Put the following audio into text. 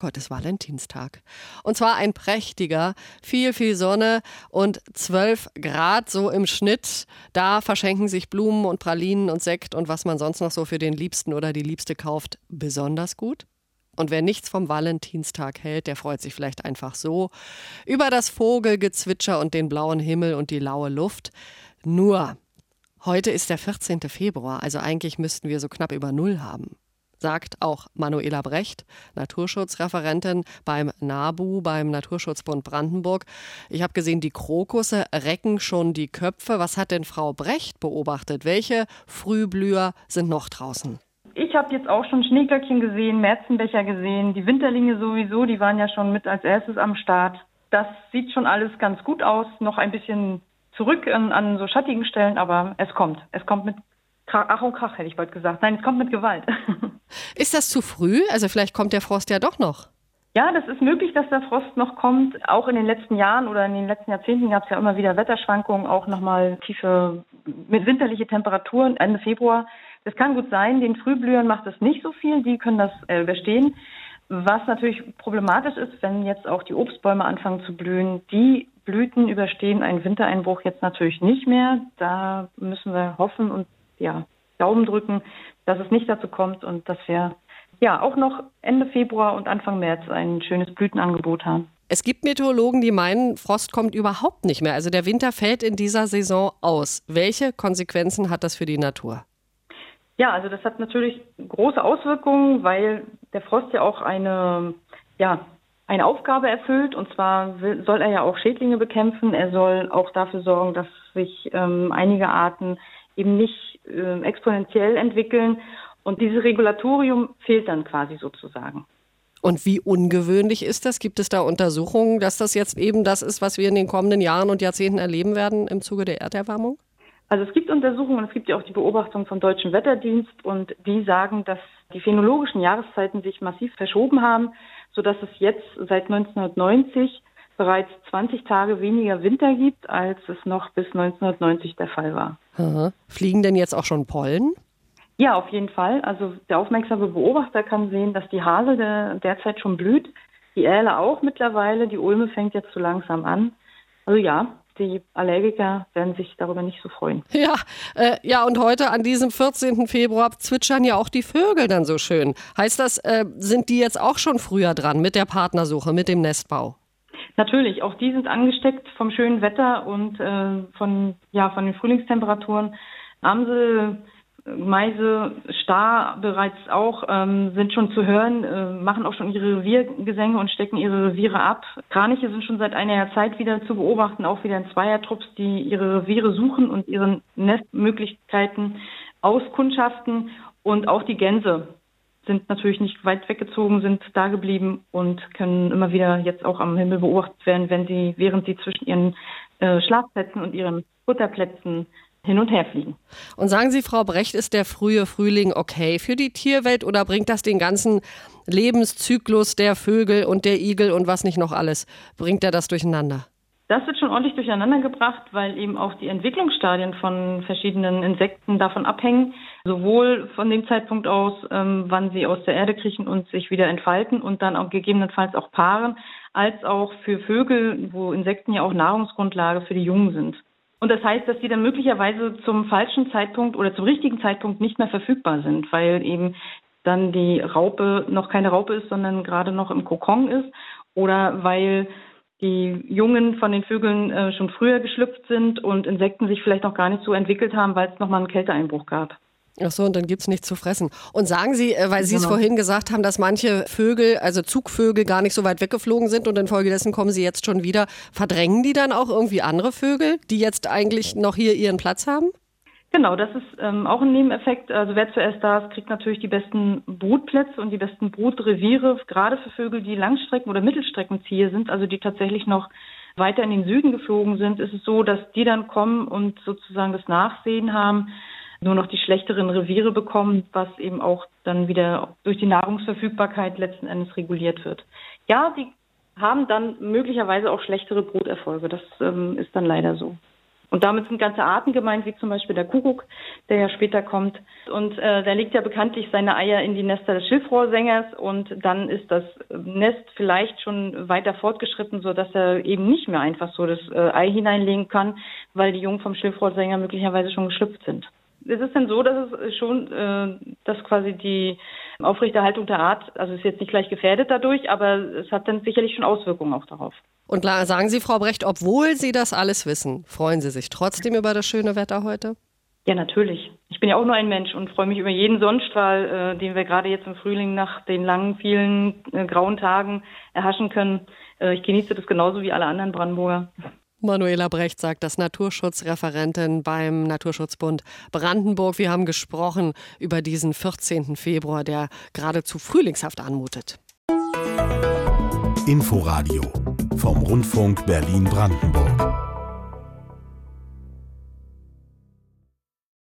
Heute ist Valentinstag. Und zwar ein prächtiger, viel, viel Sonne und 12 Grad so im Schnitt. Da verschenken sich Blumen und Pralinen und Sekt und was man sonst noch so für den Liebsten oder die Liebste kauft, besonders gut. Und wer nichts vom Valentinstag hält, der freut sich vielleicht einfach so über das Vogelgezwitscher und den blauen Himmel und die laue Luft. Nur, heute ist der 14. Februar, also eigentlich müssten wir so knapp über Null haben sagt auch Manuela Brecht, Naturschutzreferentin beim NABU, beim Naturschutzbund Brandenburg. Ich habe gesehen, die Krokusse recken schon die Köpfe. Was hat denn Frau Brecht beobachtet? Welche Frühblüher sind noch draußen? Ich habe jetzt auch schon Schneeglöckchen gesehen, Märzenbecher gesehen, die Winterlinge sowieso, die waren ja schon mit als erstes am Start. Das sieht schon alles ganz gut aus, noch ein bisschen zurück an, an so schattigen Stellen, aber es kommt. Es kommt mit Ach und Krach, hätte ich bald gesagt. Nein, es kommt mit Gewalt. Ist das zu früh? Also vielleicht kommt der Frost ja doch noch. Ja, das ist möglich, dass der Frost noch kommt. Auch in den letzten Jahren oder in den letzten Jahrzehnten gab es ja immer wieder Wetterschwankungen, auch nochmal tiefe winterliche Temperaturen Ende Februar. Das kann gut sein. Den Frühblühern macht es nicht so viel. Die können das äh, überstehen. Was natürlich problematisch ist, wenn jetzt auch die Obstbäume anfangen zu blühen, die Blüten überstehen einen Wintereinbruch jetzt natürlich nicht mehr. Da müssen wir hoffen und ja, Daumen drücken, dass es nicht dazu kommt und dass wir ja auch noch Ende Februar und Anfang März ein schönes Blütenangebot haben. Es gibt Meteorologen, die meinen, Frost kommt überhaupt nicht mehr. Also der Winter fällt in dieser Saison aus. Welche Konsequenzen hat das für die Natur? Ja, also das hat natürlich große Auswirkungen, weil der Frost ja auch eine, ja, eine Aufgabe erfüllt. Und zwar will, soll er ja auch Schädlinge bekämpfen. Er soll auch dafür sorgen, dass sich ähm, einige Arten eben nicht äh, exponentiell entwickeln. Und dieses Regulatorium fehlt dann quasi sozusagen. Und wie ungewöhnlich ist das? Gibt es da Untersuchungen, dass das jetzt eben das ist, was wir in den kommenden Jahren und Jahrzehnten erleben werden im Zuge der Erderwärmung? Also es gibt Untersuchungen, es gibt ja auch die Beobachtung vom Deutschen Wetterdienst und die sagen, dass die phänologischen Jahreszeiten sich massiv verschoben haben, sodass es jetzt seit 1990 bereits 20 Tage weniger Winter gibt, als es noch bis 1990 der Fall war. Aha. Fliegen denn jetzt auch schon Pollen? Ja, auf jeden Fall. Also der aufmerksame Beobachter kann sehen, dass die Hasel der, derzeit schon blüht, die Erle auch mittlerweile, die Ulme fängt jetzt so langsam an. Also ja, die Allergiker werden sich darüber nicht so freuen. Ja, äh, ja, und heute an diesem 14. Februar zwitschern ja auch die Vögel dann so schön. Heißt das, äh, sind die jetzt auch schon früher dran mit der Partnersuche, mit dem Nestbau? Natürlich, auch die sind angesteckt vom schönen Wetter und äh, von, ja, von den Frühlingstemperaturen. Amsel, Meise, Star bereits auch, ähm, sind schon zu hören, äh, machen auch schon ihre Reviergesänge und stecken ihre Reviere ab. Kraniche sind schon seit einiger Zeit wieder zu beobachten, auch wieder in Zweiertrupps, die ihre Reviere suchen und ihre Nestmöglichkeiten auskundschaften. Und auch die Gänse sind natürlich nicht weit weggezogen, sind da geblieben und können immer wieder jetzt auch am Himmel beobachtet werden, wenn sie, während sie zwischen ihren äh, Schlafplätzen und ihren Futterplätzen hin und her fliegen. Und sagen Sie, Frau Brecht, ist der frühe Frühling okay für die Tierwelt oder bringt das den ganzen Lebenszyklus der Vögel und der Igel und was nicht noch alles, bringt er das durcheinander? Das wird schon ordentlich durcheinander gebracht, weil eben auch die Entwicklungsstadien von verschiedenen Insekten davon abhängen, sowohl von dem Zeitpunkt aus, ähm, wann sie aus der Erde kriechen und sich wieder entfalten und dann auch gegebenenfalls auch paaren, als auch für Vögel, wo Insekten ja auch Nahrungsgrundlage für die Jungen sind. Und das heißt, dass die dann möglicherweise zum falschen Zeitpunkt oder zum richtigen Zeitpunkt nicht mehr verfügbar sind, weil eben dann die Raupe noch keine Raupe ist, sondern gerade noch im Kokon ist oder weil die Jungen von den Vögeln äh, schon früher geschlüpft sind und Insekten sich vielleicht noch gar nicht so entwickelt haben, weil es nochmal einen Kälteeinbruch gab. Ach so, und dann gibt es nichts zu fressen. Und sagen Sie, äh, weil Sie es genau. vorhin gesagt haben, dass manche Vögel, also Zugvögel, gar nicht so weit weggeflogen sind und infolgedessen kommen sie jetzt schon wieder. Verdrängen die dann auch irgendwie andere Vögel, die jetzt eigentlich noch hier ihren Platz haben? Genau, das ist ähm, auch ein Nebeneffekt. Also wer zuerst da ist, kriegt natürlich die besten Brutplätze und die besten Brutreviere, gerade für Vögel, die Langstrecken- oder Mittelstreckenzieher sind, also die tatsächlich noch weiter in den Süden geflogen sind, ist es so, dass die dann kommen und sozusagen das Nachsehen haben, nur noch die schlechteren Reviere bekommen, was eben auch dann wieder durch die Nahrungsverfügbarkeit letzten Endes reguliert wird. Ja, die haben dann möglicherweise auch schlechtere Bruterfolge. Das ähm, ist dann leider so. Und damit sind ganze Arten gemeint, wie zum Beispiel der Kuckuck, der ja später kommt. Und äh, der legt ja bekanntlich seine Eier in die Nester des Schilfrohrsängers und dann ist das Nest vielleicht schon weiter fortgeschritten, so dass er eben nicht mehr einfach so das äh, Ei hineinlegen kann, weil die Jungen vom Schilfrohrsänger möglicherweise schon geschlüpft sind. Es ist dann so, dass es schon, äh, dass quasi die Aufrechterhaltung der Art, also ist jetzt nicht gleich gefährdet dadurch, aber es hat dann sicherlich schon Auswirkungen auch darauf. Und sagen Sie, Frau Brecht, obwohl Sie das alles wissen, freuen Sie sich trotzdem über das schöne Wetter heute? Ja, natürlich. Ich bin ja auch nur ein Mensch und freue mich über jeden Sonnenstrahl, äh, den wir gerade jetzt im Frühling nach den langen, vielen äh, grauen Tagen erhaschen können. Äh, ich genieße das genauso wie alle anderen Brandenburger. Manuela Brecht sagt das Naturschutzreferentin beim Naturschutzbund Brandenburg. Wir haben gesprochen über diesen 14. Februar, der geradezu frühlingshaft anmutet. Inforadio vom Rundfunk Berlin-Brandenburg.